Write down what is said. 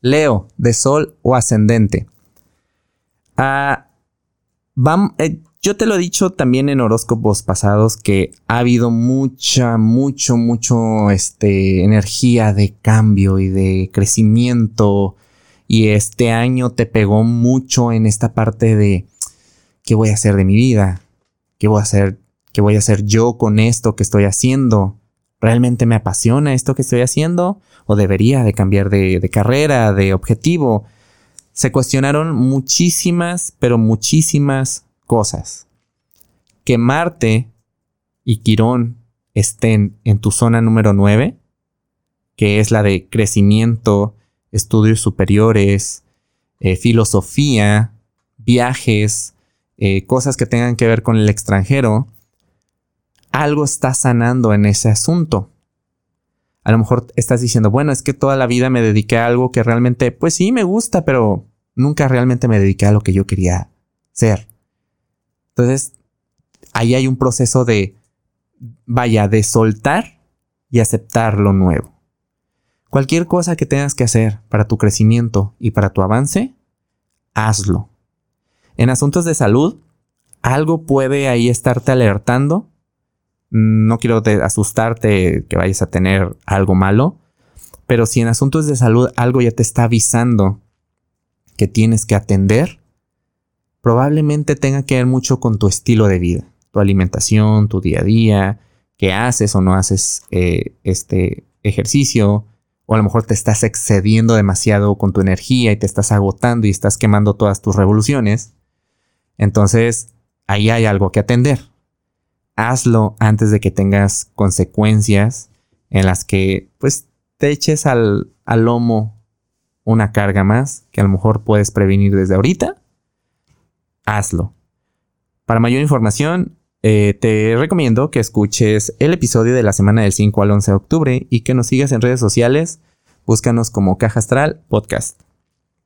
Leo, de Sol o Ascendente. Ah, eh, yo te lo he dicho también en horóscopos pasados que ha habido mucha, mucho, mucho este, energía de cambio y de crecimiento. Y este año te pegó mucho en esta parte de qué voy a hacer de mi vida, qué voy a hacer, qué voy a hacer yo con esto que estoy haciendo. ¿Realmente me apasiona esto que estoy haciendo? ¿O debería de cambiar de, carrera, de objetivo? Se cuestionaron muchísimas, pero muchísimas cosas. Que Marte y Quirón estén en tu zona número 9, que es la de crecimiento, estudios superiores, eh, filosofía, viajes, eh, cosas que tengan que ver con el extranjero, algo está sanando en ese asunto. A lo mejor estás diciendo, bueno, es que toda la vida me dediqué a algo que realmente, pues sí, me gusta, pero nunca realmente me dediqué a lo que yo quería ser. Entonces, ahí hay un proceso de, vaya, de soltar y aceptar lo nuevo. Cualquier cosa que tengas que hacer para tu crecimiento y para tu avance, hazlo. En asuntos de salud, algo puede ahí estarte alertando no quiero asustarte que vayas a tener algo malo, pero si en asuntos de salud algo ya te está avisando que tienes que atender, probablemente tenga que ver mucho con tu estilo de vida, tu alimentación, tu día a día, que haces o no haces eh, este ejercicio, o a lo mejor te estás excediendo demasiado con tu energía y te estás agotando y estás quemando todas tus revoluciones. Entonces, ahí hay algo que atender hazlo antes de que tengas consecuencias en las que pues te eches al, lomo una carga más que a lo mejor puedes prevenir desde ahorita. Hazlo. Para mayor información, eh, te recomiendo que escuches el episodio de la semana del 5 al 11 de octubre y que nos sigas en redes sociales. Búscanos como Caja Astral Podcast.